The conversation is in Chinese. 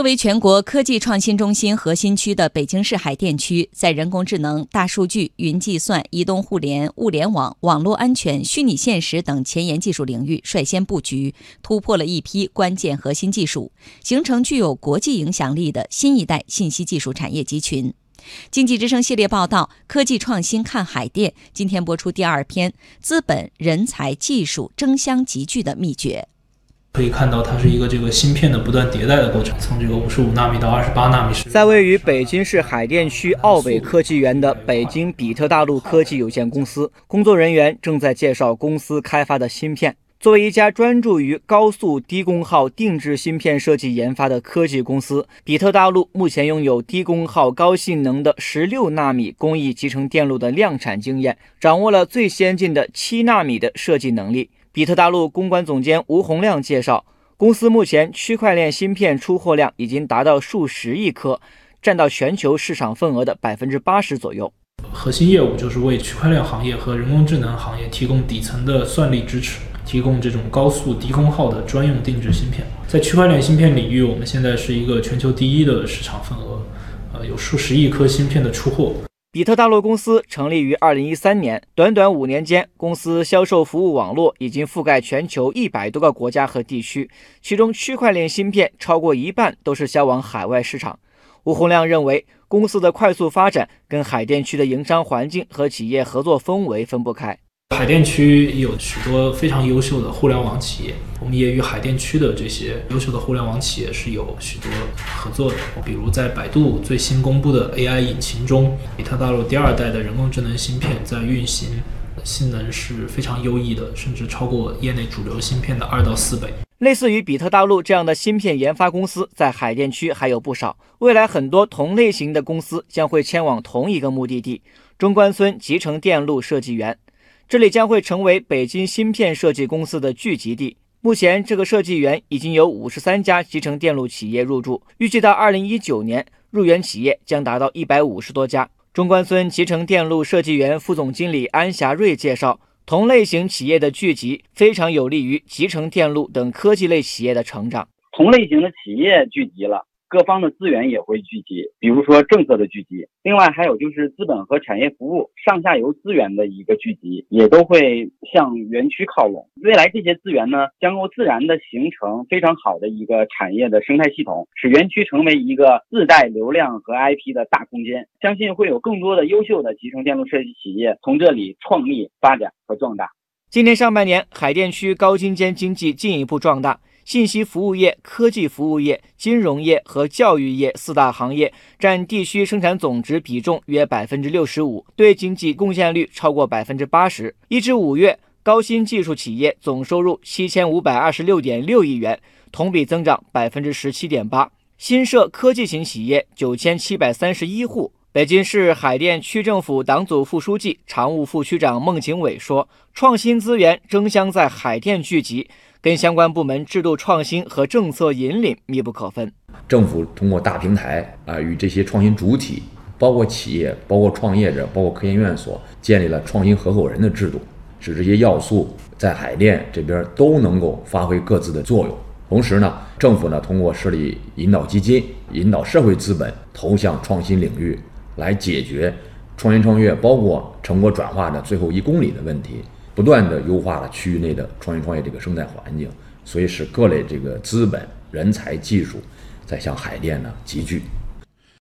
作为全国科技创新中心核心区的北京市海淀区，在人工智能、大数据、云计算、移动互联、物联网、网络安全、虚拟现实等前沿技术领域率先布局，突破了一批关键核心技术，形成具有国际影响力的新一代信息技术产业集群。经济之声系列报道《科技创新看海淀》，今天播出第二篇：资本、人才、技术争相集聚的秘诀。可以看到，它是一个这个芯片的不断迭代的过程，从这个五十五纳米到二十八纳米。在位于北京市海淀区奥北科技园的北京比特大陆科技有限公司，工作人员正在介绍公司开发的芯片。作为一家专注于高速低功耗定制芯片设计研发的科技公司，比特大陆目前拥有低功耗高性能的十六纳米工艺集成电路的量产经验，掌握了最先进的七纳米的设计能力。比特大陆公关总监吴洪亮介绍，公司目前区块链芯片出货量已经达到数十亿颗，占到全球市场份额的百分之八十左右。核心业务就是为区块链行业和人工智能行业提供底层的算力支持。提供这种高速低功耗的专用定制芯片，在区块链芯片领域，我们现在是一个全球第一的市场份额，呃，有数十亿颗芯片的出货。比特大陆公司成立于二零一三年，短短五年间，公司销售服务网络已经覆盖全球一百多个国家和地区，其中区块链芯片超过一半都是销往海外市场。吴洪亮认为，公司的快速发展跟海淀区的营商环境和企业合作氛围分不开。海淀区有许多非常优秀的互联网企业，我们也与海淀区的这些优秀的互联网企业是有许多合作的。比如在百度最新公布的 AI 引擎中，比特大陆第二代的人工智能芯片在运行性能是非常优异的，甚至超过业内主流芯片的二到四倍。类似于比特大陆这样的芯片研发公司在海淀区还有不少，未来很多同类型的公司将会迁往同一个目的地——中关村集成电路设计园。这里将会成为北京芯片设计公司的聚集地。目前，这个设计园已经有五十三家集成电路企业入驻，预计到二零一九年，入园企业将达到一百五十多家。中关村集成电路设计园副总经理安霞瑞介绍，同类型企业的聚集非常有利于集成电路等科技类企业的成长。同类型的企业聚集了。各方的资源也会聚集，比如说政策的聚集，另外还有就是资本和产业服务上下游资源的一个聚集，也都会向园区靠拢。未来这些资源呢，将够自然的形成非常好的一个产业的生态系统，使园区成为一个自带流量和 IP 的大空间。相信会有更多的优秀的集成电路设计企业从这里创立、发展和壮大。今年上半年，海淀区高精尖经济进一步壮大。信息服务业、科技服务业、金融业和教育业四大行业占地区生产总值比重约百分之六十五，对经济贡献率超过百分之八十。一至五月，高新技术企业总收入七千五百二十六点六亿元，同比增长百分之十七点八。新设科技型企业九千七百三十一户。北京市海淀区政府党组副书记、常务副区长孟景伟说：“创新资源争相在海淀聚集。”跟相关部门制度创新和政策引领密不可分。政府通过大平台啊，与这些创新主体，包括企业、包括创业者、包括科研院所，建立了创新合伙人的制度，使这些要素在海淀这边都能够发挥各自的作用。同时呢，政府呢通过设立引导基金，引导社会资本投向创新领域，来解决创新创业包括成果转化的最后一公里的问题。不断的优化了区域内的创新创业这个生态环境，所以使各类这个资本、人才、技术在向海淀呢集聚。